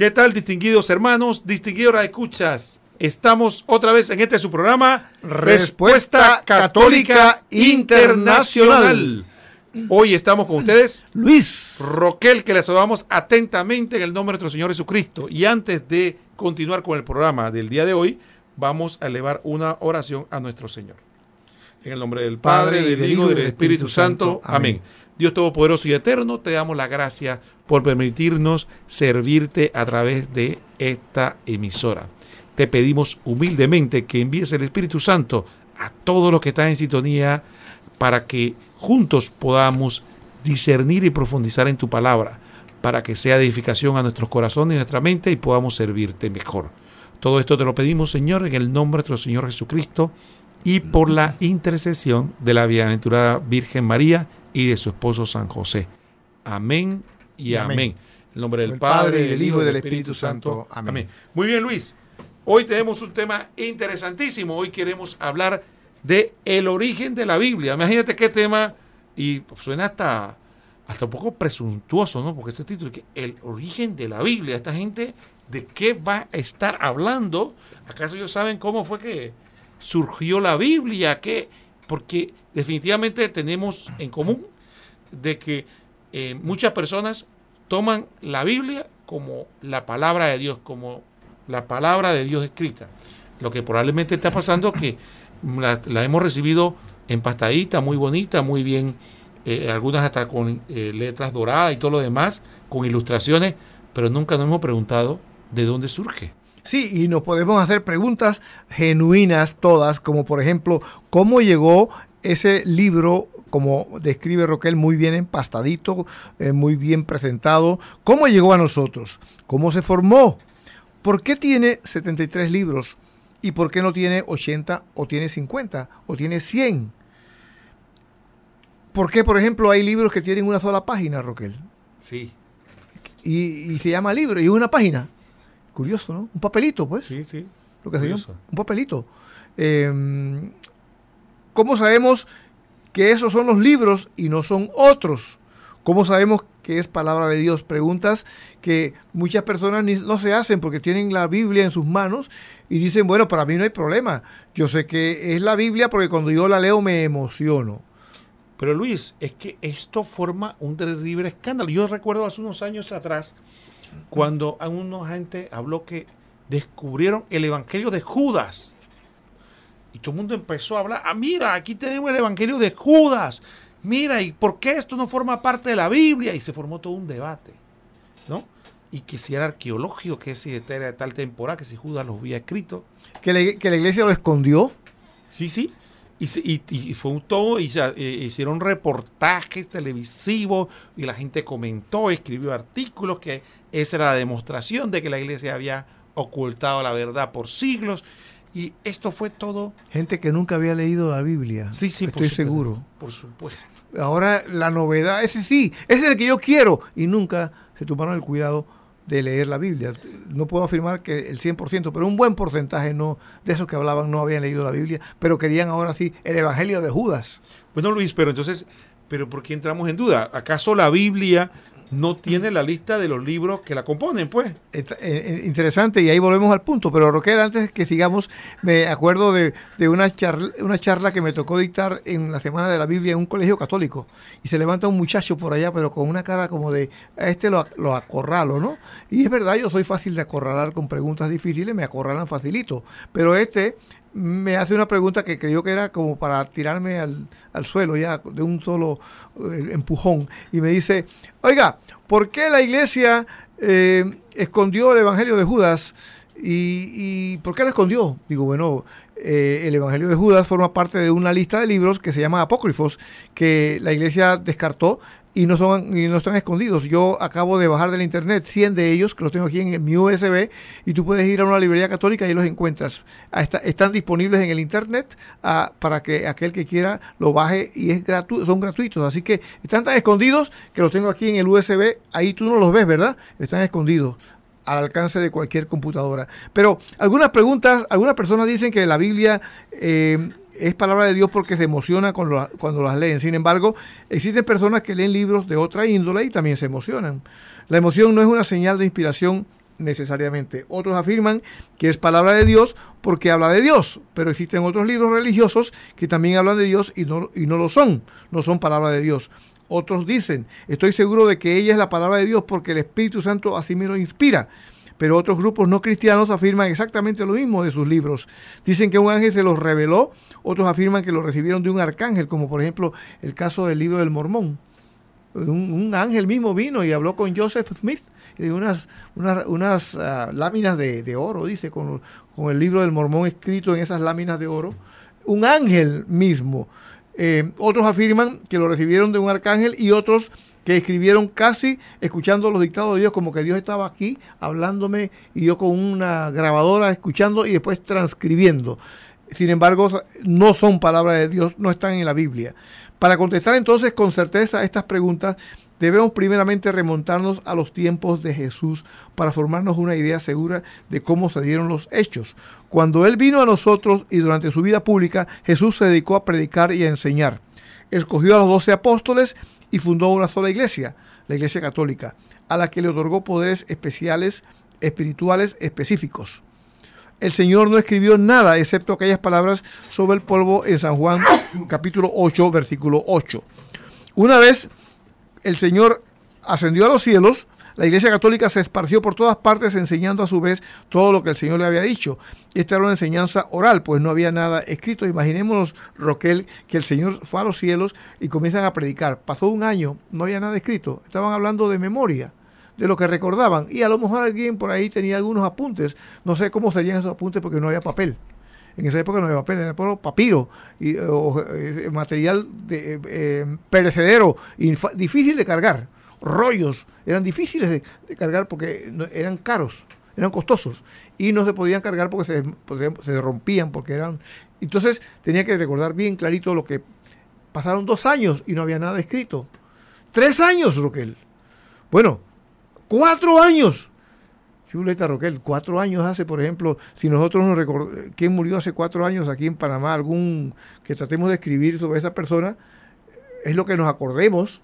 ¿Qué tal, distinguidos hermanos, distinguidos escuchas? Estamos otra vez en este su programa Respuesta, Católica, Internacional. Hoy estamos con ustedes, Luis Roquel, que les saludamos atentamente en el nombre de nuestro Señor Jesucristo. Y antes de continuar con el programa del día de hoy, vamos a elevar una oración a nuestro Señor. En el nombre del Padre, del Hijo y del Espíritu Santo. Amén. Dios Todopoderoso y Eterno, te damos la gracia por permitirnos servirte a través de esta emisora. Te pedimos humildemente que envíes el Espíritu Santo a todos los que están en sintonía para que juntos podamos discernir y profundizar en tu palabra, para que sea edificación a nuestros corazones y nuestra mente y podamos servirte mejor. Todo esto te lo pedimos, Señor, en el nombre de nuestro Señor Jesucristo y por la intercesión de la bienaventurada Virgen María y de su esposo San José. Amén y amén. En el nombre del Padre, y del Hijo y del Espíritu Santo. Amén. Muy bien, Luis. Hoy tenemos un tema interesantísimo. Hoy queremos hablar de el origen de la Biblia. Imagínate qué tema, y suena hasta, hasta un poco presuntuoso, ¿no? Porque este título, que el origen de la Biblia, esta gente, ¿de qué va a estar hablando? ¿Acaso ellos saben cómo fue que surgió la Biblia? ¿Qué? Porque definitivamente tenemos en común de que eh, muchas personas toman la Biblia como la palabra de Dios, como la palabra de Dios escrita. Lo que probablemente está pasando es que la, hemos recibido empastadita, muy bonita, muy bien, eh, algunas hasta con eh, letras doradas y todo lo demás, con ilustraciones, pero nunca nos hemos preguntado de dónde surge. Sí, y nos podemos hacer preguntas genuinas todas, como por ejemplo, ¿cómo llegó ese libro, como describe Roquel, muy bien empastadito, eh, muy bien presentado? ¿Cómo llegó a nosotros? ¿Cómo se formó? ¿Por qué tiene 73 libros? ¿Y por qué no tiene 80 o tiene 50 o tiene 100? ¿Por qué, por ejemplo, hay libros que tienen una sola página, Roquel? Sí. Y, se llama libro y una página. Curioso, ¿no? Un papelito, pues. Sí, sí. Lo que se llama. Un papelito. Em, ¿Cómo sabemos que esos son los libros y no son otros? ¿Cómo sabemos que es palabra de Dios? Preguntas que muchas personas no se hacen porque tienen la Biblia en sus manos y dicen, bueno, para mí no hay problema. Yo sé que es la Biblia porque cuando yo la leo me emociono. Pero Luis, es que esto forma un terrible escándalo. Yo recuerdo hace unos años atrás, cuando una gente habló que descubrieron el Evangelio de Judas. Y todo el mundo empezó a hablar, ah, mira, aquí tenemos el Evangelio de Judas mira, ¿y por qué esto no forma parte de la Biblia? Y se formó todo un debate, ¿no? Y que si era arqueológico, que si era de tal temporada, que si Judas lo había escrito. ¿Que, la iglesia lo escondió? Sí, sí. Y, y, fue un todo, y eh, hicieron reportajes televisivos, y la gente comentó, escribió artículos, que esa era la demostración de que la iglesia había ocultado la verdad por siglos. Y esto fue todo. Gente que nunca había leído la Biblia. Sí, sí, estoy seguro. Por supuesto. Ahora la novedad, ese sí, ese es el que yo quiero. Y nunca se tomaron el cuidado de leer la Biblia. No puedo afirmar que el 100%, pero un buen porcentaje no de esos que hablaban no habían leído la Biblia, pero querían ahora sí el Evangelio de Judas. Bueno, Luis, pero entonces, ¿pero por qué entramos en duda? ¿Acaso la Biblia no tiene la lista de los libros que la componen, pues. Eh, eh, interesante, y ahí volvemos al punto. Pero Roquel, antes que sigamos, me acuerdo de, una, charla, una charla que me tocó dictar en la Semana de la Biblia en un colegio católico. Y se levanta un muchacho por allá, pero con una cara como de, a este lo, lo acorralo, ¿no? Y es verdad, yo soy fácil de acorralar con preguntas difíciles, me acorralan facilito. Pero este me hace una pregunta que creyó que era como para tirarme al, suelo ya de un solo eh, empujón y me dice, oiga, ¿por qué la iglesia eh, escondió el Evangelio de Judas? ¿Y, ¿Y, por qué la escondió? Digo, bueno, eh, el Evangelio de Judas forma parte de una lista de libros que se llama Apócrifos, que la iglesia descartó y no, son, y no están escondidos. Yo acabo de bajar del internet 100 de ellos, que los tengo aquí en mi USB, y tú puedes ir a una librería católica y los encuentras. Ah, están disponibles en el internet ah, para que aquel que quiera lo baje y es gratu son gratuitos. Así que están tan escondidos que los tengo aquí en el USB. Ahí tú no los ves, ¿verdad? Están escondidos al alcance de cualquier computadora. Pero algunas preguntas, algunas personas dicen que la Biblia eh, es palabra de Dios porque se emociona cuando, las leen. Sin embargo, existen personas que leen libros de otra índole y también se emocionan. La emoción no es una señal de inspiración necesariamente. Otros afirman que es palabra de Dios porque habla de Dios, pero existen otros libros religiosos que también hablan de Dios y no, y no lo son, no son palabra de Dios. Otros dicen, estoy seguro de que ella es la palabra de Dios porque el Espíritu Santo así me lo inspira. Pero otros grupos no cristianos afirman exactamente lo mismo de sus libros. Dicen que un ángel se los reveló, otros afirman que lo recibieron de un arcángel, como por ejemplo el caso del libro del Mormón. Un, ángel mismo vino y habló con Joseph Smith y unas, unas, unas ah, láminas de, oro, dice, con, con el libro del Mormón escrito en esas láminas de oro. Un ángel mismo. Eh, otros afirman que lo recibieron de un arcángel y otros que escribieron casi escuchando los dictados de Dios, como que Dios estaba aquí hablándome y yo con una grabadora escuchando y después transcribiendo. Sin embargo, no son palabras de Dios, no están en la Biblia. Para contestar entonces con certeza estas preguntas, debemos primeramente remontarnos a los tiempos de Jesús para formarnos una idea segura de cómo se dieron los hechos. Cuando Él vino a nosotros y durante su vida pública, Jesús se dedicó a predicar y a enseñar. Escogió a los doce apóstoles y fundó una sola iglesia, la Iglesia Católica, a la que le otorgó poderes especiales, espirituales específicos. El Señor no escribió nada excepto aquellas palabras sobre el polvo en San Juan capítulo 8, versículo 8. Una vez el Señor ascendió a los cielos, la Iglesia Católica se esparció por todas partes enseñando a su vez todo lo que el Señor le había dicho. Esta era una enseñanza oral, pues no había nada escrito. Imaginémonos, Roquel, que el Señor fue a los cielos y comienzan a predicar. Pasó un año, no había nada escrito. Estaban hablando de memoria, de lo que recordaban. Y a lo mejor alguien por ahí tenía algunos apuntes. No sé cómo serían esos apuntes porque no había papel. En esa época no había papel, era papiro, y, eh, material de, eh, perecedero, difícil de cargar rollos, eran difíciles de, cargar porque eran caros, eran costosos y no se podían cargar porque se, se rompían, porque eran... Entonces tenía que recordar bien clarito lo que pasaron dos años y no había nada escrito. Tres años, Roquel. Bueno, cuatro años. Chuleta Roquel, cuatro años hace, por ejemplo, si nosotros nos recordamos, ¿quién murió hace cuatro años aquí en Panamá? Algún que tratemos de escribir sobre esa persona, es lo que nos acordemos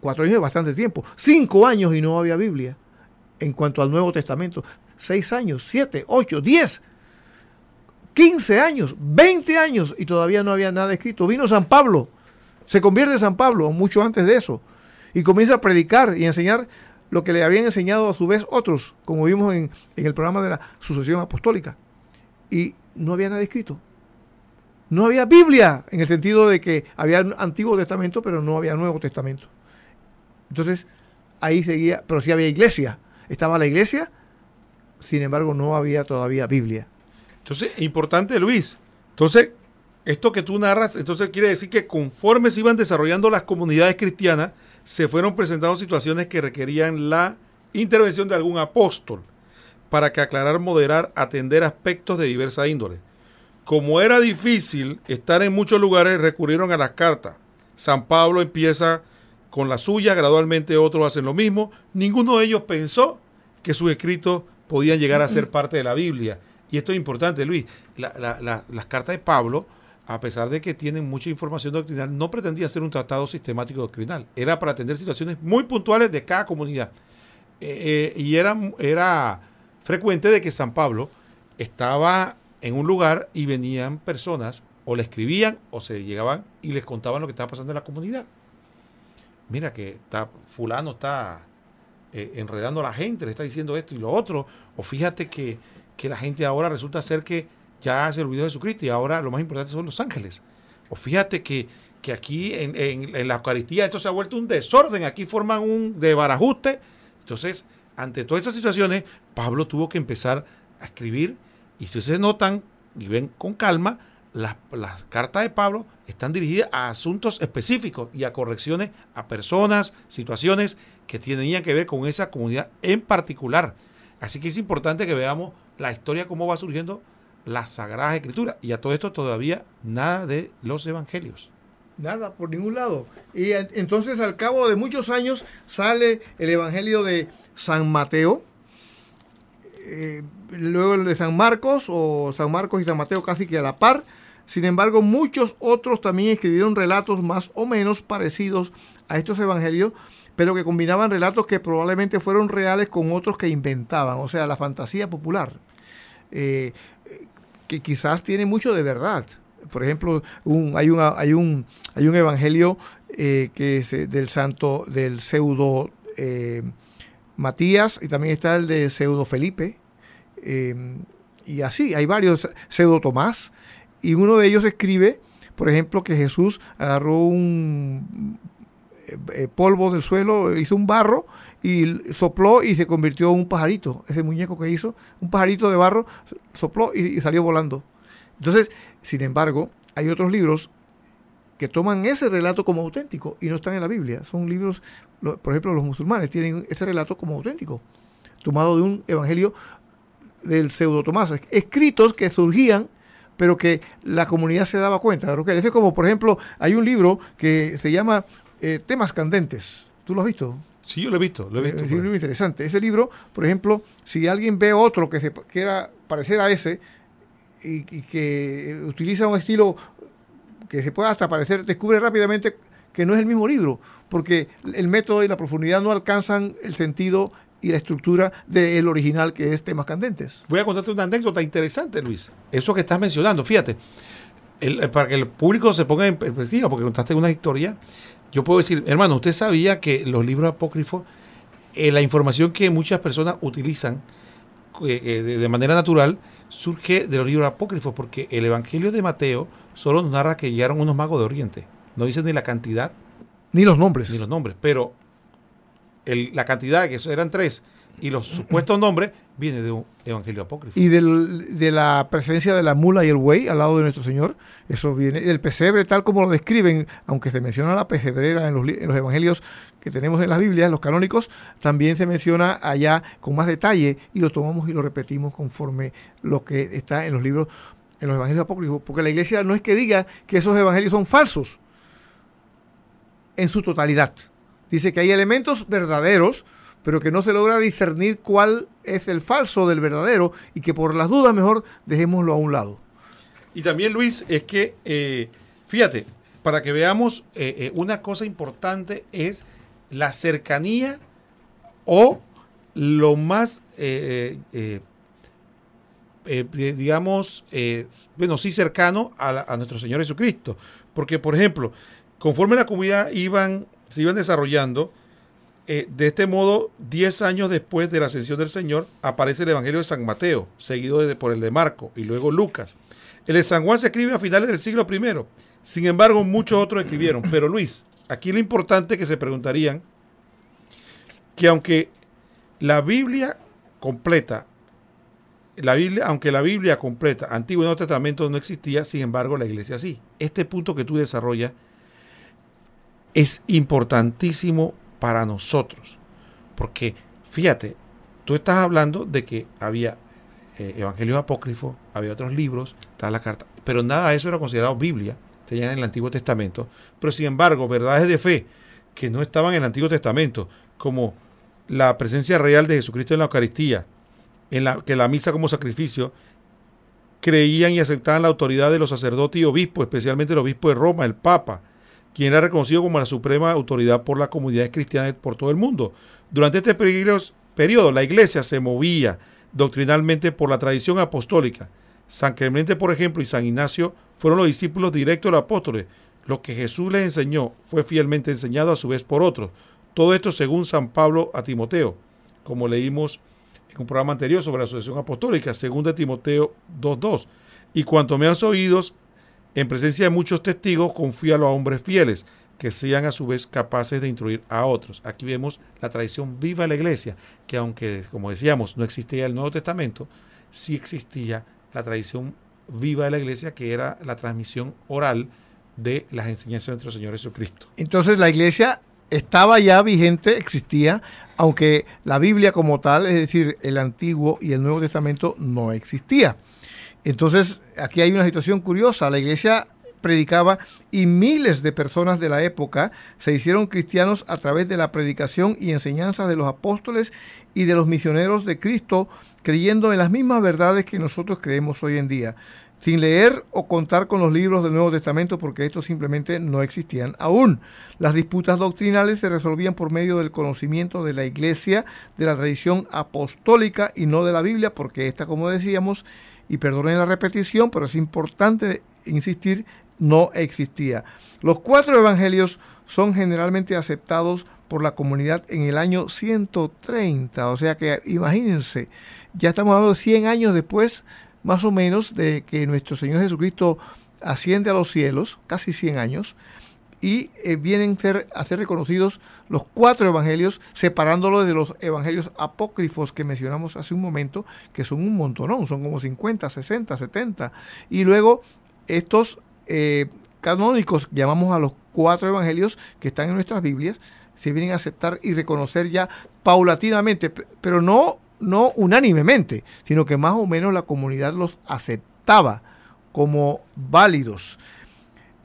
Cuatro años es bastante tiempo. Cinco años y no había Biblia en cuanto al Nuevo Testamento. Seis años, siete, ocho, diez, quince años, veinte años y todavía no había nada escrito. Vino San Pablo, se convierte San Pablo mucho antes de eso y comienza a predicar y enseñar lo que le habían enseñado a su vez otros, como vimos en, en el programa de la sucesión apostólica. Y no había nada escrito. No había Biblia, en el sentido de que había Antiguo Testamento, pero no había Nuevo Testamento. Entonces, ahí seguía, pero sí había iglesia. Estaba la iglesia, sin embargo, no había todavía Biblia. Entonces, importante, Luis. Entonces, esto que tú narras, entonces quiere decir que conforme se iban desarrollando las comunidades cristianas, se fueron presentando situaciones que requerían la intervención de algún apóstol para que aclarar, moderar, atender aspectos de diversa índole. Como era difícil estar en muchos lugares, recurrieron a las cartas. San Pablo empieza con la suya, gradualmente otros hacen lo mismo. Ninguno de ellos pensó que sus escritos podían llegar a ser parte de la Biblia. Y esto es importante, Luis. las cartas de Pablo, a pesar de que tienen mucha información doctrinal, no pretendía ser un tratado sistemático doctrinal. Era para atender situaciones muy puntuales de cada comunidad. Eh, eh, y era, era frecuente de que San Pablo estaba en un lugar y venían personas o le escribían o se llegaban y les contaban lo que estaba pasando en la comunidad mira que está fulano está eh, enredando a la gente, le está diciendo esto y lo otro, o fíjate que, la gente ahora resulta ser que ya se olvidó de Jesucristo y ahora lo más importante son los ángeles. O fíjate que, que aquí en, en, la Eucaristía esto se ha vuelto un desorden, aquí forman un de barajuste. Entonces, ante todas esas situaciones, Pablo tuvo que empezar a escribir y si ustedes notan y ven con calma, las, cartas de Pablo están dirigidas a asuntos específicos y a correcciones a personas, situaciones que tenían que ver con esa comunidad en particular. Así que es importante que veamos la historia, cómo va surgiendo la Sagrada Escritura. Y a todo esto todavía nada de los evangelios. Nada, por ningún lado. Y entonces al cabo de muchos años sale el Evangelio de San Mateo, eh, luego el de San Marcos, o San Marcos y San Mateo casi que a la par, sin embargo, muchos otros también escribieron relatos más o menos parecidos a estos evangelios, pero que combinaban relatos que probablemente fueron reales con otros que inventaban, o sea, la fantasía popular, eh, que quizás tiene mucho de verdad. Por ejemplo, hay, hay, un, hay un evangelio eh, que es eh, del santo, del pseudo Matías, y también está el de pseudo Felipe, y así, hay varios, pseudo Tomás, y uno de ellos escribe, por ejemplo, que Jesús agarró un eh, eh, polvo del suelo, hizo un barro y sopló y se convirtió en un pajarito. Ese muñeco que hizo, un pajarito de barro, sopló y, salió volando. Entonces, sin embargo, hay otros libros que toman ese relato como auténtico y no están en la Biblia. Son libros, por ejemplo, los musulmanes tienen ese relato como auténtico, tomado de un evangelio del pseudo Tomás, escritos que surgían pero que la comunidad se daba cuenta. Es como, por ejemplo, hay un libro que se llama eh, temas candentes. ¿Tú lo has visto? Sí, yo lo he visto, lo he visto. Es un libro interesante. Ese libro, por ejemplo, si alguien ve otro que se quiera parecer a ese y, que utiliza un estilo que se pueda hasta parecer, descubre rápidamente que no es el mismo libro, porque el método y la profundidad no alcanzan el sentido y la estructura del original que es Temas Candentes. Voy a contarte una anécdota interesante, Luis. Eso que estás mencionando, fíjate, para que el público se ponga en perspectiva, porque contaste una historia yo puedo decir, hermano, usted sabía que los libros apócrifos, eh, la información que muchas personas utilizan eh, eh, de, manera natural, surge de los libros apócrifos, porque el Evangelio de Mateo solo nos narra que llegaron unos magos de Oriente. No dice ni la cantidad. Ni los nombres. Ni los nombres, pero la cantidad, que eran tres, y los supuestos nombres viene de un evangelio apócrifo. Y de la presencia de la mula y el buey al lado de nuestro Señor, eso viene del pesebre tal como lo describen, aunque se menciona la pesebrera en los, en los evangelios que tenemos en las Biblias, los canónicos, también se menciona allá con más detalle y lo tomamos y lo repetimos conforme lo que está en los libros, en los evangelios apócrifos, porque la iglesia no es que diga que esos evangelios son falsos en su totalidad. Dice que hay elementos verdaderos, pero que no se logra discernir cuál es el falso del verdadero y que por las dudas mejor dejémoslo a un lado. Y también, Luis, es que, eh, fíjate, para que veamos, eh, eh, una cosa importante es la cercanía o lo más, digamos, bueno, sí cercano a, a, nuestro Señor Jesucristo. Porque, por ejemplo, conforme la comunidad iban, se iban desarrollando, eh, de este modo, 10 años después de la ascensión del Señor, aparece el Evangelio de San Mateo, seguido por el de Marco y luego Lucas. El de San Juan se escribe a finales del siglo I. Sin embargo, muchos otros escribieron. Pero Luis, aquí lo importante que se preguntarían, que aunque la Biblia completa, la Biblia, aunque la Biblia completa, Antiguo y Nuevo Testamento no existía, sin embargo la iglesia sí. Este punto que tú desarrollas es importantísimo para nosotros. Porque, fíjate, tú estás hablando de que había eh, evangelios apócrifos, había otros libros, está la carta, pero nada de eso era considerado Biblia, tenían en el Antiguo Testamento. Pero sin embargo, verdades de fe que no estaban en el Antiguo Testamento, como la presencia real de Jesucristo en la Eucaristía, en la, que la misa como sacrificio, creían y aceptaban la autoridad de los sacerdotes y obispos, especialmente el obispo de Roma, el Papa, quien era reconocido como la suprema autoridad por las comunidades cristianas por todo el mundo. Durante este periodo, la iglesia se movía doctrinalmente por la tradición apostólica. San Clemente, por ejemplo, y San Ignacio fueron los discípulos directos de los apóstoles. Lo que Jesús les enseñó fue fielmente enseñado a su vez por otros. Todo esto según San Pablo a Timoteo, como leímos en un programa anterior sobre la asociación apostólica, según de Timoteo 2.2. Y cuanto me has oídos en presencia de muchos testigos, confíalo a hombres fieles, que sean a su vez capaces de instruir a otros. Aquí vemos la tradición viva de la iglesia, que aunque, como decíamos, no existía el Nuevo Testamento, sí existía la tradición viva de la iglesia, que era la transmisión oral de las enseñanzas de nuestro Señor Jesucristo. Entonces la iglesia estaba ya vigente, existía, aunque la Biblia como tal, es decir, el Antiguo y el Nuevo Testamento no existía. Entonces, aquí hay una situación curiosa. La iglesia predicaba y miles de personas de la época se hicieron cristianos a través de la predicación y enseñanza de los apóstoles y de los misioneros de Cristo, creyendo en las mismas verdades que nosotros creemos hoy en día. sin leer o contar con los libros del Nuevo Testamento porque estos simplemente no existían aún. Las disputas doctrinales se resolvían por medio del conocimiento de la iglesia, de la tradición apostólica y no de la Biblia porque esta, como decíamos, y perdonen la repetición, pero es importante insistir, no existía. Los cuatro evangelios son generalmente aceptados por la comunidad en el año 130, o sea que imagínense, ya estamos hablando de 100 años después más o menos de que nuestro Señor Jesucristo asciende a los cielos, casi 100 años, y eh, vienen a ser reconocidos los cuatro evangelios, separándolos de los evangelios apócrifos que mencionamos hace un momento, que son un montón, son como 50, 60, 70. Y luego estos eh, canónicos, llamamos a los cuatro evangelios que están en nuestras Biblias, se vienen a aceptar y reconocer ya paulatinamente, pero no no unánimemente, sino que más o menos la comunidad los aceptaba como válidos.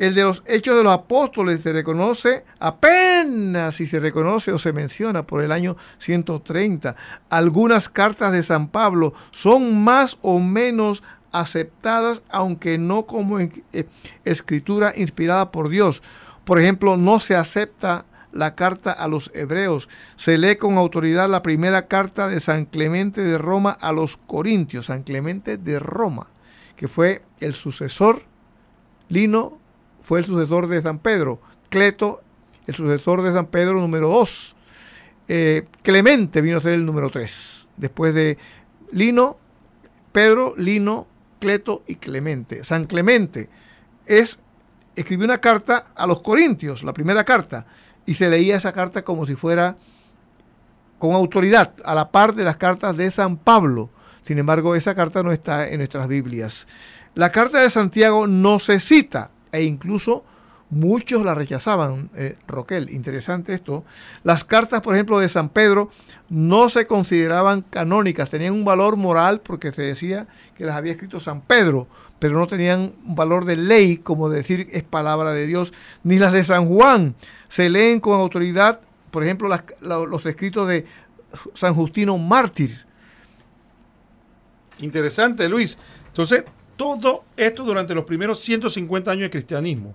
El de los hechos de los apóstoles se reconoce apenas si se reconoce o se menciona por el año 130. Algunas cartas de San Pablo son más o menos aceptadas, aunque no como eh, escritura inspirada por Dios. Por ejemplo, no se acepta la carta a los hebreos. Se lee con autoridad la primera carta de San Clemente de Roma a los Corintios, San Clemente de Roma, que fue el sucesor, Lino fue el sucesor de San Pedro, Cleto el sucesor de San Pedro número 2, eh, Clemente vino a ser el número 3, después de Lino, Pedro, Lino, Cleto y Clemente. San Clemente es escribió una carta a los Corintios, la primera carta, y se leía esa carta como si fuera con autoridad, a la par de las cartas de San Pablo. Sin embargo, esa carta no está en nuestras Biblias. La carta de Santiago no se cita e incluso muchos la rechazaban. Eh, Roquel, interesante esto. Las cartas, por ejemplo, de San Pedro no se consideraban canónicas, tenían un valor moral porque se decía que las había escrito San Pedro, pero no tenían un valor de ley, como decir es palabra de Dios, ni las de San Juan se leen con autoridad, por ejemplo, los escritos de San Justino Mártir. Interesante, Luis. Entonces, todo esto durante los primeros 150 años de cristianismo.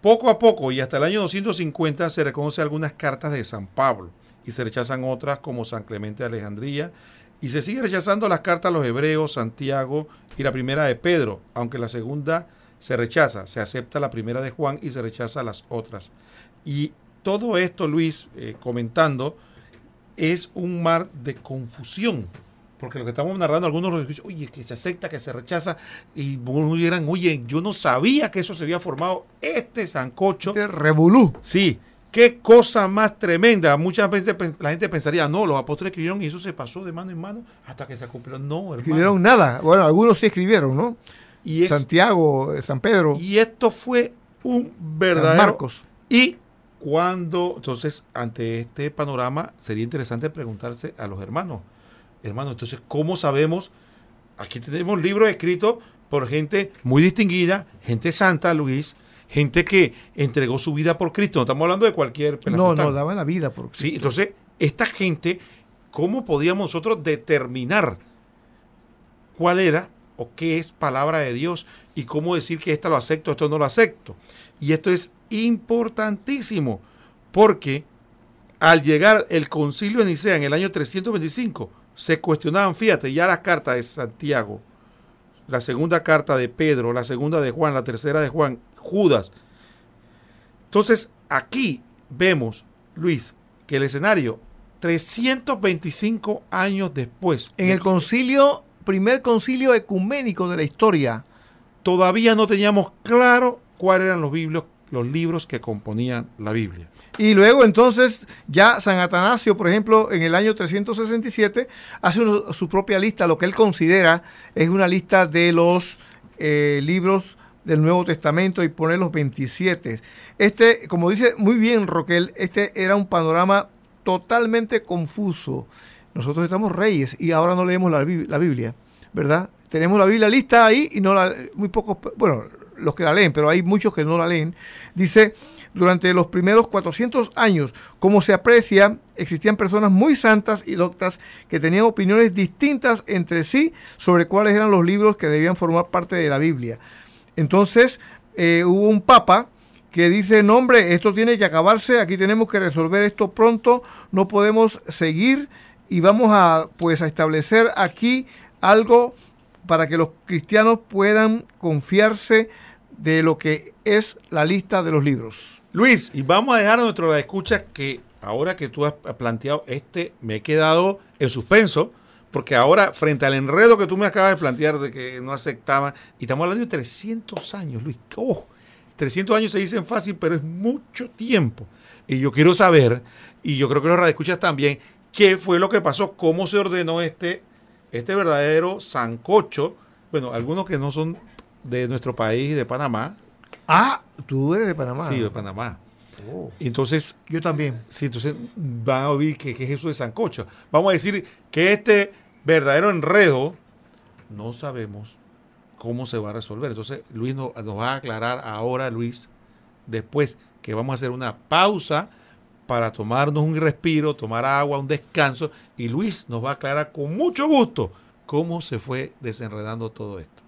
Poco a poco y hasta el año 250 se reconoce algunas cartas de San Pablo y se rechazan otras como San Clemente de Alejandría y se sigue rechazando las cartas a los hebreos, Santiago y la primera de Pedro, aunque la segunda se rechaza, se acepta la primera de Juan y se rechaza las otras. Y todo esto, Luis, eh, comentando, es un mar de confusión. Porque lo que estamos narrando, algunos dicen, oye, que se acepta, que se rechaza, y dirán, oye, yo no sabía que eso se había formado. Este sancocho. Este revolú. Sí, qué cosa más tremenda. Muchas veces la gente pensaría, no, los apóstoles escribieron y eso se pasó de mano en mano hasta que se cumplió. No, hermano. Escribieron nada. Bueno, algunos sí escribieron, ¿no? Y Santiago, San Pedro. Y esto fue un verdadero. Marcos. Y cuando, entonces, ante este panorama, sería interesante preguntarse a los hermanos, hermanos, entonces, ¿cómo sabemos? Aquí tenemos libros escritos por gente muy distinguida, gente santa, Luis, gente que entregó su vida por Cristo. No estamos hablando de cualquier No, no, daba la vida por Cristo. Sí, entonces, esta gente, ¿cómo podíamos nosotros determinar cuál era o qué es palabra de Dios y cómo decir que esta lo acepto, esto no lo acepto? Y esto es importantísimo, porque al llegar el concilio de Nicea en el año 325, se cuestionaban, fíjate, ya la carta de Santiago, la segunda carta de Pedro, la segunda de Juan, la tercera de Juan, Judas. Entonces, aquí vemos, Luis, que el escenario, 325 años después. En el concilio, primer concilio ecuménico de la historia. Todavía no teníamos claro cuáles eran los, biblios, los libros que componían la Biblia. Y luego entonces ya San Atanasio, por ejemplo, en el año 367, hace su propia lista, lo que él considera es una lista de los eh, libros del Nuevo Testamento y pone los 27. Este, como dice muy bien Roquel, este era un panorama totalmente confuso. Nosotros estamos reyes y ahora no leemos la, la Biblia, ¿verdad? Tenemos la Biblia lista ahí y no la, muy pocos, bueno, los que la leen, pero hay muchos que no la leen, dice, durante los primeros 400 años, como se aprecia, existían personas muy santas y doctas que tenían opiniones distintas entre sí sobre cuáles eran los libros que debían formar parte de la Biblia. Entonces eh, hubo un papa que dice, no hombre, esto tiene que acabarse, aquí tenemos que resolver esto pronto, no podemos seguir y vamos a pues a establecer aquí algo para que los cristianos puedan confiarse de lo que es la lista de los libros. Luis, y vamos a dejar a nuestro escucha que ahora que tú has planteado este, me he quedado en suspenso, porque ahora, frente al enredo que tú me acabas de plantear de que no aceptaban, y estamos hablando de 300 años, Luis, oh, 300 años se dicen fácil, pero es mucho tiempo. Y yo quiero saber, y yo creo que los radioescuchas también, qué fue lo que pasó, cómo se ordenó este, este verdadero sancocho. Bueno, algunos que no son de nuestro país, de Panamá. Ah, tú eres de Panamá. Sí, de Panamá. Oh. Entonces. Yo también. Sí, entonces van a oír qué es eso de sancocho. Vamos a decir que este verdadero enredo no sabemos cómo se va a resolver. Entonces, Luis nos, va a aclarar ahora, Luis, después que vamos a hacer una pausa para tomarnos un respiro, tomar agua, un descanso, y Luis nos va a aclarar con mucho gusto cómo se fue desenredando todo esto.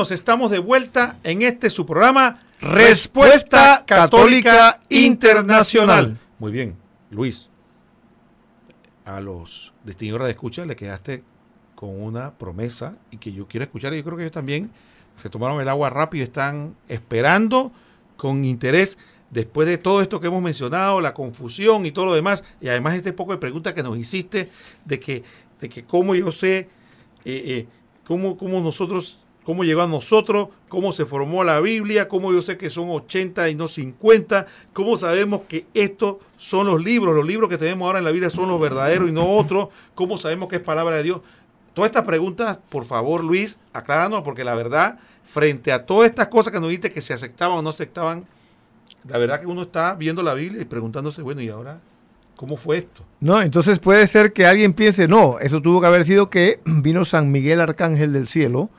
Hermanos, estamos de vuelta en este su programa Respuesta Católica Internacional. Muy bien, Luis. A los distinguidores de escucha le quedaste con una promesa y que yo quiero escuchar y yo creo que ellos también se tomaron el agua rápido, están esperando con interés después de todo esto que hemos mencionado, la confusión y todo lo demás, y además este poco de pregunta que nos hiciste de que, de que cómo yo sé, eh, eh, cómo, cómo nosotros, cómo llegó a nosotros, cómo se formó la Biblia, cómo yo sé que son 80 y no 50, cómo sabemos que estos son los libros, los libros que tenemos ahora en la Biblia son los verdaderos y no otros, cómo sabemos que es palabra de Dios. Todas estas preguntas, por favor, Luis, acláranos, porque la verdad, frente a todas estas cosas que nos dijiste que se aceptaban o no aceptaban, la verdad que uno está viendo la Biblia y preguntándose, bueno, ¿y ahora cómo fue esto? No, entonces puede ser que alguien piense, no, eso tuvo que haber sido que vino San Miguel Arcángel del cielo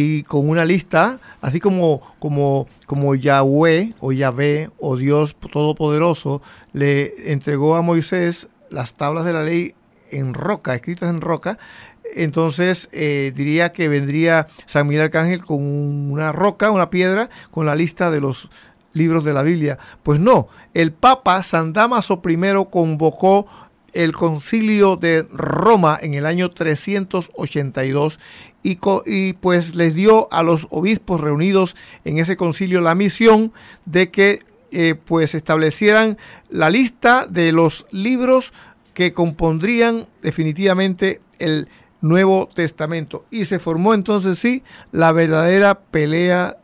y con una lista, así como, como, como Yahweh o Yahvé o Dios Todopoderoso le entregó a Moisés las tablas de la ley en roca, escritas en roca, entonces eh, diría que vendría San Miguel Arcángel con una roca, una piedra, con la lista de los libros de la Biblia. Pues no, el Papa San Damaso I convocó el concilio de Roma en el año 382 y, y, pues les dio a los obispos reunidos en ese concilio la misión de que eh, pues establecieran la lista de los libros que compondrían definitivamente el Nuevo Testamento. Y se formó entonces sí la verdadera pelea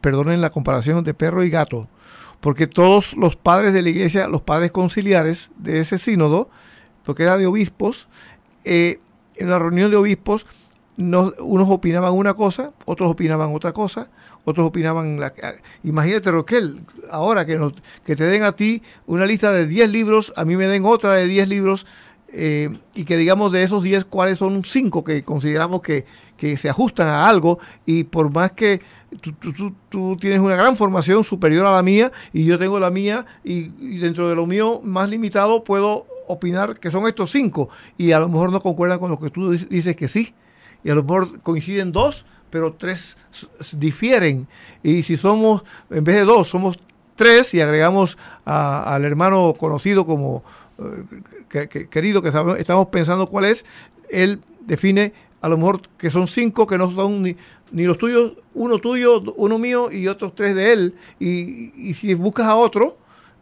perdonen la comparación de perro y gato, porque todos los padres de la iglesia, los padres conciliares de ese sínodo, porque era de obispos, eh, en la reunión de obispos, unos opinaban una cosa, otros opinaban otra cosa, otros opinaban... La, imagínate, Roquel, ahora que, que te den a ti una lista de 10 libros, a mí me den otra de 10 libros, eh, y que digamos de esos 10 cuáles son 5 que consideramos que, que se ajustan a algo, y por más que tú, tienes una gran formación superior a la mía y yo tengo la mía y, dentro de lo mío más limitado puedo opinar que son estos cinco y a lo mejor no concuerdan con lo que tú dices que sí y a lo mejor coinciden dos pero tres difieren y si somos en vez de dos somos tres y agregamos al hermano conocido como eh, querido que estamos pensando cuál es él define a lo mejor que son cinco que no son ni, ni los tuyos, uno tuyo, uno mío y otros tres de él. Y, si buscas a otro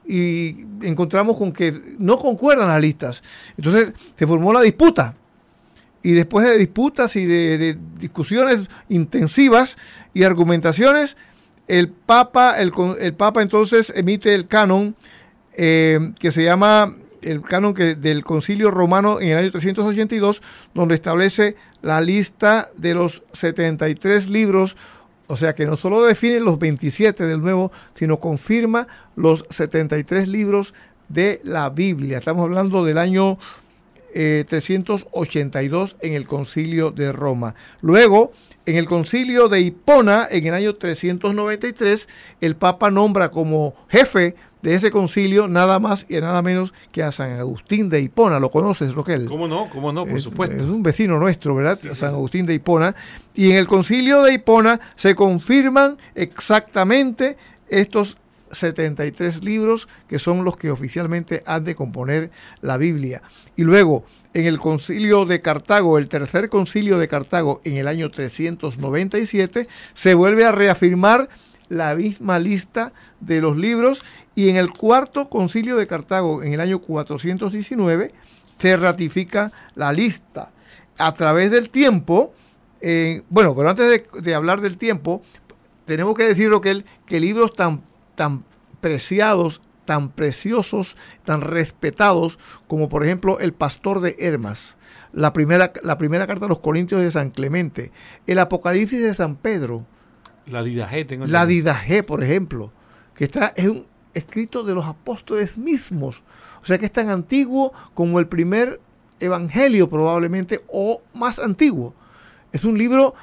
y encontramos con que no concuerdan las listas. Entonces se formó la disputa. Y después de disputas y de, discusiones intensivas y argumentaciones, el Papa, el, el Papa entonces emite el canon eh, que se llama el canon que, del Concilio Romano en el año 382, donde establece la lista de los 73 libros, o sea que no solo define los 27 del Nuevo, sino confirma los 73 libros de la Biblia. Estamos hablando del año 382 eh, en el Concilio de Roma. Luego, en el Concilio de Hipona, en el año 393, el Papa nombra como jefe de ese concilio nada más y nada menos que a San Agustín de Hipona. ¿Lo conoces, Roquel? ¿Cómo no? ¿Cómo no? Por supuesto. Es un vecino nuestro, ¿verdad? San Agustín de Hipona. Y en el concilio de Hipona se confirman exactamente estos 73 libros que son los que oficialmente han de componer la Biblia. Y luego, en el concilio de Cartago, el tercer concilio de Cartago en el año 397, se vuelve a reafirmar la misma lista de los libros y en el cuarto concilio de Cartago, en el año 419, se ratifica la lista. A través del tiempo, eh, bueno, pero antes de, hablar del tiempo, tenemos que decir que, que libros tan, tan preciados, tan preciosos, tan respetados, como por ejemplo El Pastor de Hermas, la primera, la primera carta a los Corintios de San Clemente, el Apocalipsis de San Pedro, la Didajé, tengo La Didajé, por ejemplo, que está, es un escrito de los apóstoles mismos. O sea que es tan antiguo como el primer evangelio probablemente, o más antiguo. Es un libro,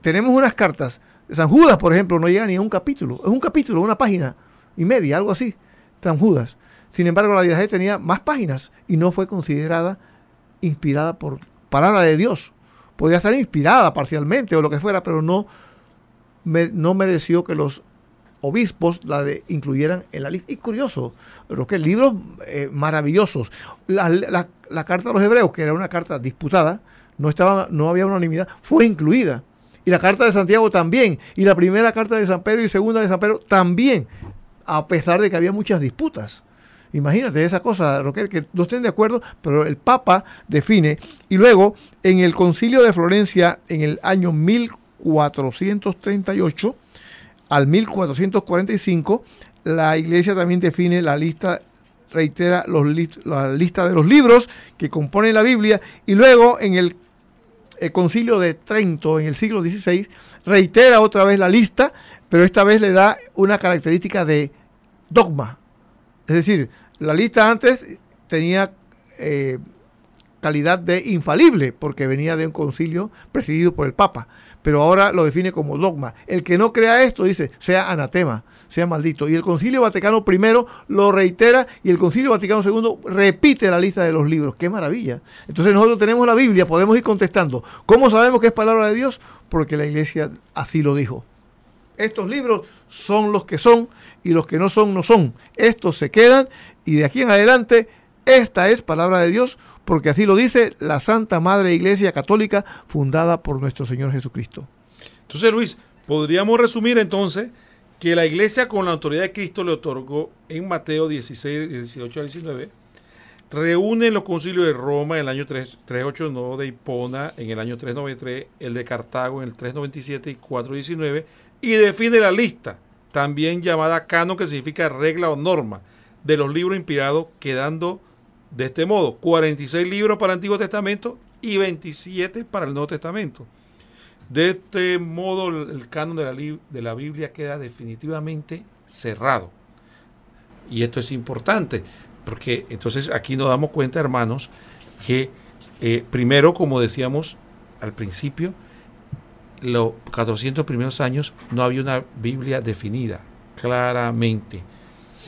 tenemos unas cartas. San Judas, por ejemplo, no llega ni a un capítulo. Es un capítulo, una página y media, algo así. San Judas. Sin embargo, la Didajé tenía más páginas y no fue considerada inspirada por palabra de Dios. Podía estar inspirada parcialmente o lo que fuera, pero no no mereció que los obispos la de, incluyeran en la lista. Y curioso, pero que libros eh, maravillosos. La, carta a los hebreos, que era una carta disputada, no, estaba, no había unanimidad, fue incluida. Y la carta de Santiago también. Y la primera carta de San Pedro y segunda de San Pedro también. A pesar de que había muchas disputas. Imagínate esa cosa, Roquel, que no estén de acuerdo, pero el Papa define. Y luego, en el concilio de Florencia, en el año 1438 al 1445, la iglesia también define la lista reitera los la lista de los libros que componen la Biblia y luego en el, concilio de Trento en el siglo XVI reitera otra vez la lista, pero esta vez le da una característica de dogma. Es decir, la lista antes tenía eh, calidad de infalible porque venía de un concilio presidido por el Papa pero ahora lo define como dogma. El que no crea esto dice, sea anatema, sea maldito. Y el Concilio Vaticano I lo reitera y el Concilio Vaticano II repite la lista de los libros. ¡Qué maravilla! Entonces nosotros tenemos la Biblia, podemos ir contestando. ¿Cómo sabemos que es palabra de Dios? Porque la iglesia así lo dijo. Estos libros son los que son y los que no son, no son. Estos se quedan y de aquí en adelante esta es palabra de Dios porque así lo dice la Santa Madre Iglesia Católica fundada por nuestro Señor Jesucristo. Entonces, Luis, podríamos resumir entonces que la Iglesia con la autoridad de Cristo le otorgó en Mateo 16, 18 al 19, reúne los concilios de Roma en el año 3, 389, de Hipona en el año 393, el de Cartago en el 397 y 419, y define la lista, también llamada canon, que significa regla o norma, de los libros inspirados, quedando de este modo, 46 libros para el Antiguo Testamento y 27 para el Nuevo Testamento. De este modo, el canon de la, Biblia queda definitivamente cerrado. Y esto es importante, porque entonces aquí nos damos cuenta, hermanos, que eh, primero, como decíamos al principio, los 400 primeros años no había una Biblia definida claramente.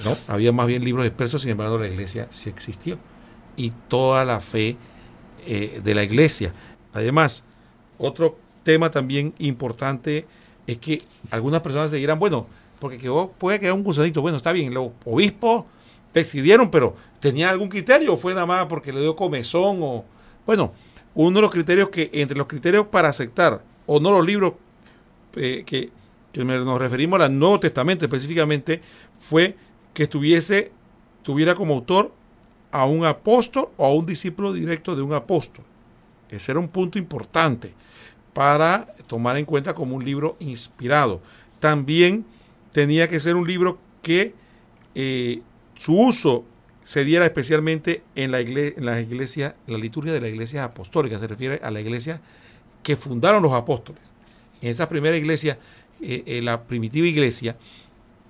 ¿no? Había más bien libros expresos, sin embargo la iglesia sí existió y toda la fe eh, de la iglesia. Además, otro tema también importante es que algunas personas se dirán, bueno, porque quedó, puede quedar un gusanito, bueno, está bien, los obispos decidieron, pero ¿tenía algún criterio fue nada más porque le dio comezón o... Bueno, uno de los criterios que, entre los criterios para aceptar o no los libros eh, que, que nos referimos al Nuevo Testamento específicamente, fue que estuviese, tuviera como autor a un apóstol o a un discípulo directo de un apóstol. Ese era un punto importante para tomar en cuenta como un libro inspirado. También tenía que ser un libro que eh, su uso se diera especialmente en la, en la liturgia de la iglesia apostólica, se refiere a la iglesia que fundaron los apóstoles. En esa primera iglesia, eh, eh, la primitiva iglesia,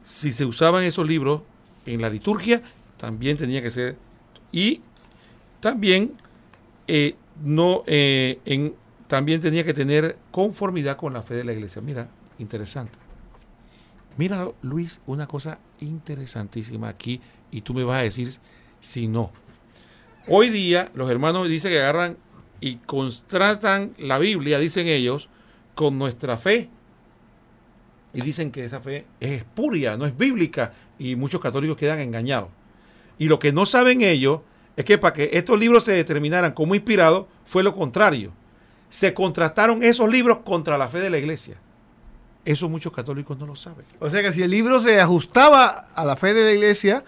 si se usaban esos libros en la liturgia, también tenía que ser y también, eh, no, eh, también tenía que tener conformidad con la fe de la iglesia. Mira, interesante. Mira, Luis, una cosa interesantísima aquí y tú me vas a decir si no. Hoy día los hermanos dicen que agarran y contrastan la Biblia, dicen ellos, con nuestra fe. Y dicen que esa fe es espuria, no es bíblica. Y muchos católicos quedan engañados. Y lo que no saben ellos es que para que estos libros se determinaran como inspirados fue lo contrario. Se contrastaron esos libros contra la fe de la iglesia. Eso muchos católicos no lo saben. O sea que si el libro se ajustaba a la fe de la iglesia,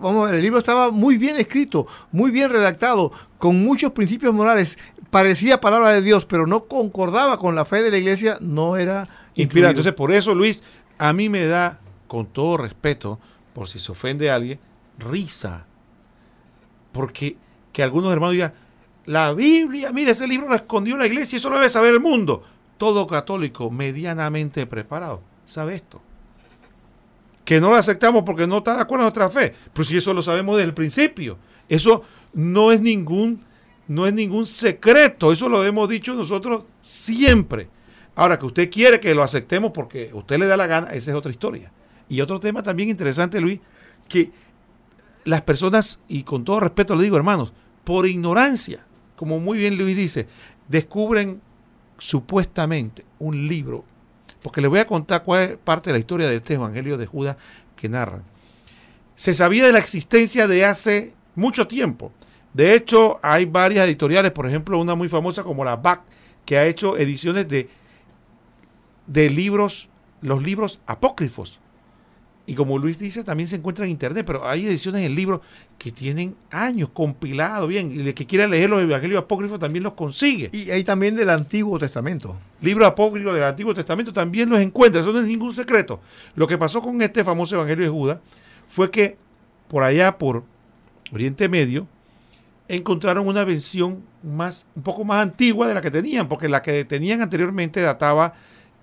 vamos a ver, el libro estaba muy bien escrito, muy bien redactado, con muchos principios morales, parecía palabra de Dios, pero no concordaba con la fe de la iglesia, no era inspirado. Entonces, por eso, Luis, a mí me da, con todo respeto, por si se ofende a alguien, risa. Porque que algunos hermanos digan, la Biblia, mire, ese libro lo escondió la iglesia eso lo debe saber el mundo. Todo católico medianamente preparado sabe esto. Que no lo aceptamos porque no está de acuerdo con nuestra fe. Pero si eso lo sabemos desde el principio. Eso no es ningún, no es ningún secreto. Eso lo hemos dicho nosotros siempre. Ahora, que usted quiere que lo aceptemos porque usted le da la gana, esa es otra historia. Y otro tema también interesante, Luis, que las personas, y con todo respeto lo digo hermanos, por ignorancia, como muy bien Luis dice, descubren supuestamente un libro, porque les voy a contar cuál es parte de la historia de este Evangelio de Judas que narra. Se sabía de la existencia de hace mucho tiempo. De hecho, hay varias editoriales, por ejemplo, una muy famosa como la BAC, que ha hecho ediciones de de libros, los libros apócrifos. Y como Luis dice, también se encuentra en internet, pero hay ediciones en libro que tienen años compilados bien. Y el que quiera leer los evangelios apócrifos también los consigue. Y hay también del Antiguo Testamento. Libros apócrifos del Antiguo Testamento también los encuentra. Eso no es ningún secreto. Lo que pasó con este famoso evangelio de Judas fue que por allá, por Oriente Medio, encontraron una versión más, un poco más antigua de la que tenían, porque la que tenían anteriormente databa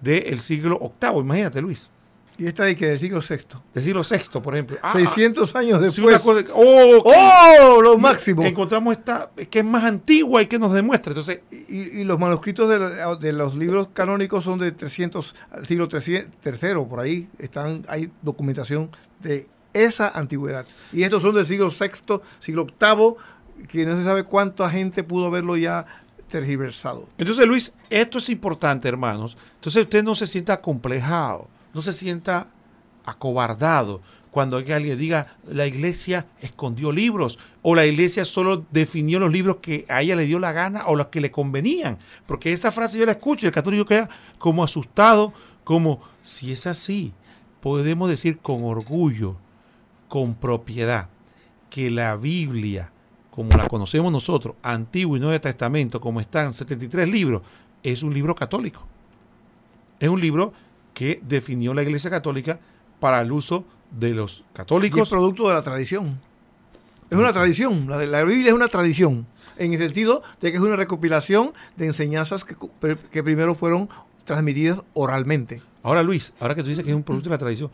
del siglo VIII. Imagínate, Luis. Y esta de que del siglo VI. Del siglo VI, por ejemplo. 600 ah, años sí, después. Cosa, oh, ¡Oh! Lo máximo. Encontramos esta que es más antigua y que nos demuestra. Entonces, y, y los manuscritos de, de, los libros canónicos son de 300, al siglo III, por ahí. Están, hay documentación de esa antigüedad. Y estos son del siglo VI, siglo VIII, que no se sabe cuánta gente pudo verlo ya tergiversado. Entonces, Luis, esto es importante, hermanos. Entonces, usted no se sienta acomplejado no se sienta acobardado cuando alguien diga la iglesia escondió libros o la iglesia solo definió los libros que a ella le dio la gana o los que le convenían. Porque esa frase yo la escucho y el católico queda como asustado, como si es así, podemos decir con orgullo, con propiedad, que la Biblia, como la conocemos nosotros, Antiguo y Nuevo Testamento, como están 73 libros, es un libro católico. Es un libro que definió la Iglesia Católica para el uso de los católicos. Y es producto de la tradición. Es una tradición, la, la Biblia es una tradición, en el sentido de que es una recopilación de enseñanzas que, que primero fueron transmitidas oralmente. Ahora Luis, ahora que tú dices que es un producto de la tradición,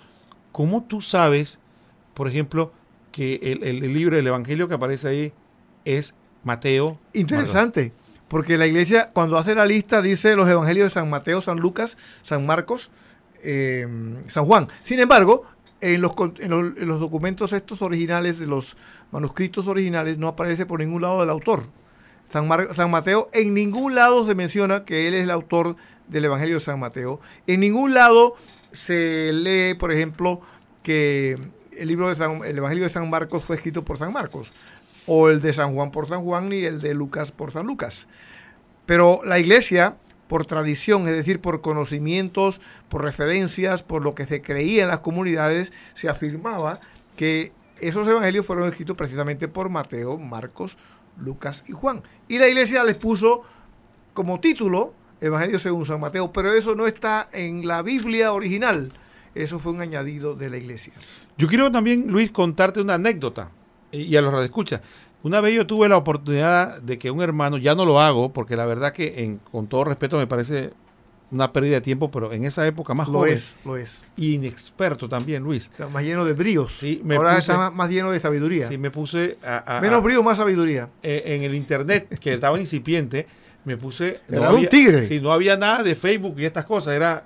¿cómo tú sabes, por ejemplo, que el, el libro del Evangelio que aparece ahí es Mateo? Interesante, porque la iglesia cuando hace la lista dice los Evangelios de San Mateo, San Lucas, San Marcos, eh, San Juan. Sin embargo, en los, en, documentos estos originales, de los manuscritos originales, no aparece por ningún lado del autor. San, San Mateo, en ningún lado se menciona que él es el autor del Evangelio de San Mateo. En ningún lado se lee, por ejemplo, que el libro de San, el Evangelio de San Marcos fue escrito por San Marcos, o el de San Juan por San Juan, ni el de Lucas por San Lucas. Pero la iglesia por tradición, es decir, por conocimientos, por referencias, por lo que se creía en las comunidades, se afirmaba que esos evangelios fueron escritos precisamente por Mateo, Marcos, Lucas y Juan. Y la iglesia les puso como título Evangelio según San Mateo, pero eso no está en la Biblia original. Eso fue un añadido de la iglesia. Yo quiero también, Luis, contarte una anécdota y a los escucha. Una vez yo tuve la oportunidad de que un hermano, ya no lo hago, porque la verdad que en, con todo respeto me parece una pérdida de tiempo, pero en esa época más lo joven. es, lo es. inexperto también, Luis. más lleno de bríos. Sí, me Ahora está más, lleno de sabiduría. Sí, me puse a, Menos brío, más sabiduría. Eh, en el internet, que estaba incipiente, me puse... Era un tigre. Sí, no había nada de Facebook y estas cosas, era...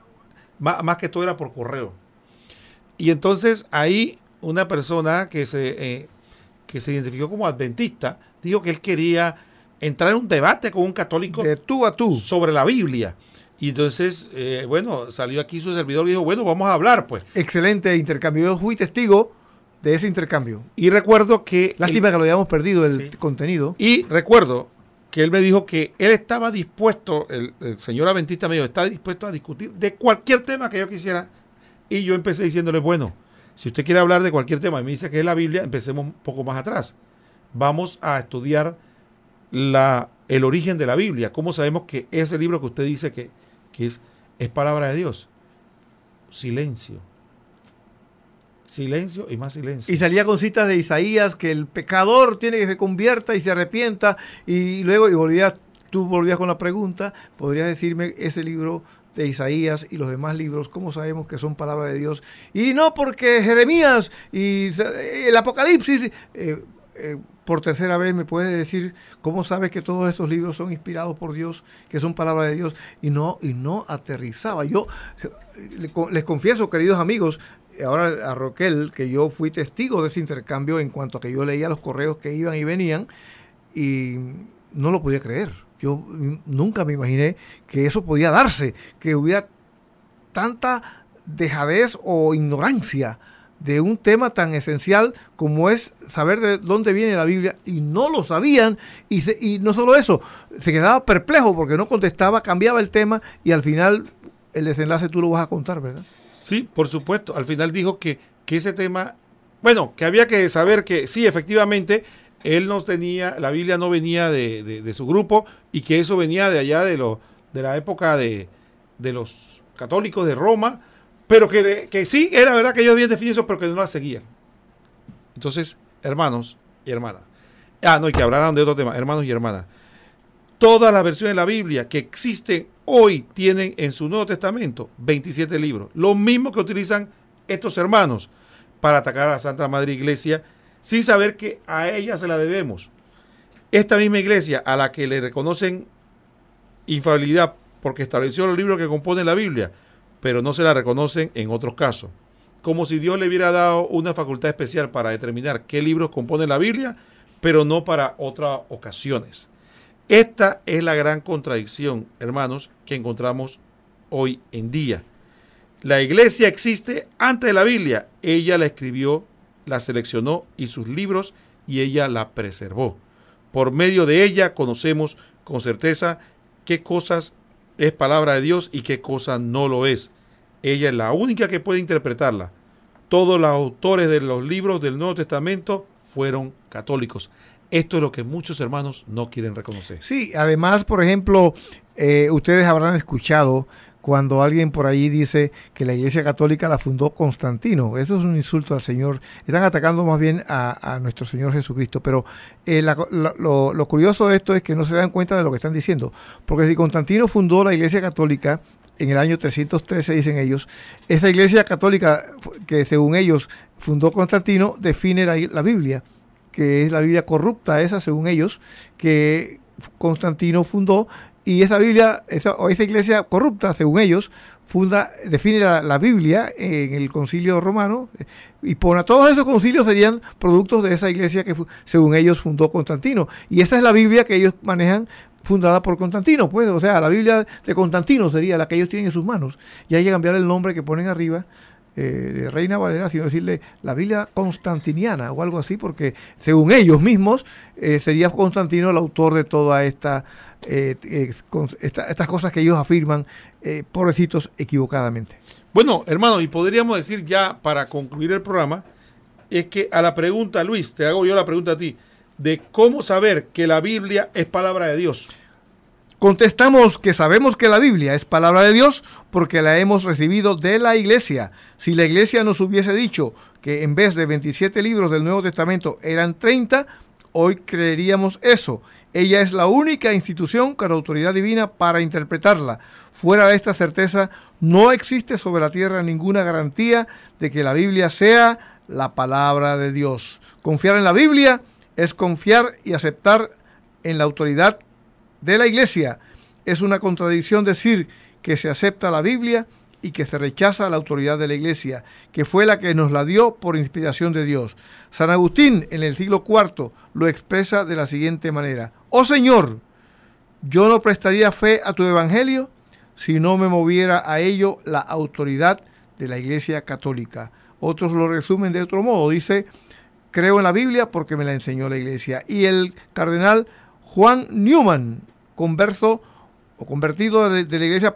Más, más que todo era por correo. Y entonces ahí una persona que se, eh, que se identificó como adventista, dijo que él quería entrar en un debate con un católico de tú a tú sobre la Biblia. Y entonces, eh, bueno, salió aquí su servidor y dijo, bueno, vamos a hablar, pues. Excelente intercambio. Yo fui testigo de ese intercambio. Y recuerdo que... Lástima que lo hayamos perdido el contenido. Y recuerdo que él me dijo que él estaba dispuesto, el, el señor Adventista me dijo, está dispuesto a discutir de cualquier tema que yo quisiera. Y yo empecé diciéndole, bueno, si usted quiere hablar de cualquier tema y me dice que es la Biblia, empecemos un poco más atrás vamos a estudiar la, el origen de la Biblia. ¿Cómo sabemos que ese libro que usted dice que, es, es palabra de Dios? Silencio. Silencio y más silencio. Y salía con citas de Isaías que el pecador tiene que se convierta y se arrepienta. Y luego, y volvías, tú volvías con la pregunta, ¿podrías decirme ese libro de Isaías y los demás libros, cómo sabemos que son palabra de Dios? Y no porque Jeremías y el Apocalipsis, eh, eh, por tercera vez me puede decir cómo sabes que todos estos libros son inspirados por Dios, que son palabras de Dios, y no, y no aterrizaba. Yo les confieso, queridos amigos, ahora a Roquel, que yo fui testigo de ese intercambio en cuanto a que yo leía los correos que iban y venían, y no lo podía creer. Yo nunca me imaginé que eso podía darse, que hubiera tanta dejadez o ignorancia de un tema tan esencial como es saber de dónde viene la Biblia y no lo sabían y, y no solo eso, se quedaba perplejo porque no contestaba, cambiaba el tema y al final el desenlace tú lo vas a contar, ¿verdad? Sí, por supuesto. Al final dijo que, que ese tema, bueno, que había que saber que sí, efectivamente, él no tenía, la Biblia no venía de, su grupo y que eso venía de allá de, lo, de la época de, los católicos de Roma, pero que, que, sí, era verdad que ellos habían definido eso, pero que no la seguían. Entonces, hermanos y hermanas, ah, no, y que hablaran de otro tema, hermanos y hermanas, todas las versiones de la Biblia que existen hoy tienen en su Nuevo Testamento 27 libros, lo mismo que utilizan estos hermanos para atacar a la Santa Madre Iglesia sin saber que a ella se la debemos. Esta misma iglesia a la que le reconocen infalibilidad porque estableció los libros que componen la Biblia, pero no se la reconocen en otros casos. Como si Dios le hubiera dado una facultad especial para determinar qué libros componen la Biblia, pero no para otras ocasiones. Esta es la gran contradicción, hermanos, que encontramos hoy en día. La iglesia existe antes de la Biblia. Ella la escribió la seleccionó y sus libros y ella la preservó. Por medio de ella conocemos con certeza qué cosas es palabra de Dios y qué cosas no lo es. Ella es la única que puede interpretarla. Todos los autores de los libros del Nuevo Testamento fueron católicos. Esto es lo que muchos hermanos no quieren reconocer. Sí, además, por ejemplo, eh, ustedes habrán escuchado cuando alguien por ahí dice que la Iglesia Católica la fundó Constantino. Eso es un insulto al Señor. Están atacando más bien a, nuestro Señor Jesucristo. Pero eh, lo, curioso de esto es que no se dan cuenta de lo que están diciendo. Porque si Constantino fundó la Iglesia Católica en el año 313, dicen ellos, esa Iglesia Católica que según ellos fundó Constantino define la Biblia, que es la Biblia corrupta esa, según ellos, que Constantino fundó y esa Biblia, esa, o esa iglesia corrupta, según ellos, funda, define la, Biblia en el concilio romano eh, y pone todos esos concilios serían productos de esa iglesia que según ellos fundó Constantino. Y esa es la Biblia que ellos manejan fundada por Constantino, pues, o sea, la Biblia de Constantino sería la que ellos tienen en sus manos. Y hay que cambiar el nombre que ponen arriba eh, de Reina Valera, sino decirle la Biblia constantiniana o algo así, porque según ellos mismos eh, sería Constantino el autor de toda esta eh, eh, estas cosas que ellos afirman, pobrecitos, equivocadamente. Bueno, hermano, y podríamos decir ya para concluir el programa, es que a la pregunta, Luis, te hago yo la pregunta a ti, de cómo saber que la Biblia es palabra de Dios. Contestamos que sabemos que la Biblia es palabra de Dios porque la hemos recibido de la iglesia. Si la iglesia nos hubiese dicho que en vez de 27 libros del Nuevo Testamento eran 30, hoy creeríamos eso ella es la única institución con autoridad divina para interpretarla. Fuera de esta certeza, no existe sobre la tierra ninguna garantía de que la Biblia sea la palabra de Dios. Confiar en la Biblia es confiar y aceptar en la autoridad de la iglesia. Es una contradicción decir que se acepta la Biblia y que se rechaza la autoridad de la iglesia, que fue la que nos la dio por inspiración de Dios. San Agustín en el siglo IV lo expresa de la siguiente manera. Oh Señor, yo no prestaría fe a tu evangelio si no me moviera a ello la autoridad de la Iglesia Católica. Otros lo resumen de otro modo. Dice, creo en la Biblia porque me la enseñó la Iglesia. Y el cardenal Juan Newman, converso o convertido de, la Iglesia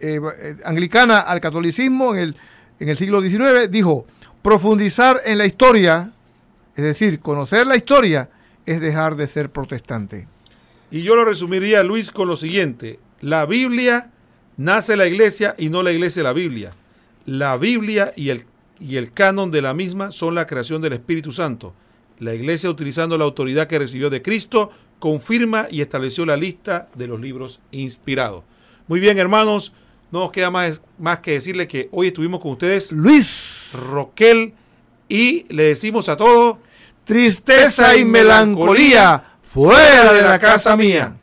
eh, eh, anglicana al catolicismo en el, en el siglo XIX, dijo, profundizar en la historia, es decir, conocer la historia, es dejar de ser protestante. Y yo lo resumiría, Luis, con lo siguiente. La Biblia nace la iglesia y no la iglesia la Biblia. La Biblia y el, y el canon de la misma son la creación del Espíritu Santo. La iglesia, utilizando la autoridad que recibió de Cristo, confirma y estableció la lista de los libros inspirados. Muy bien, hermanos, no nos queda más, más que decirle que hoy estuvimos con ustedes Luis Roquel y le decimos a todos tristeza y melancolía fuera de la casa mía.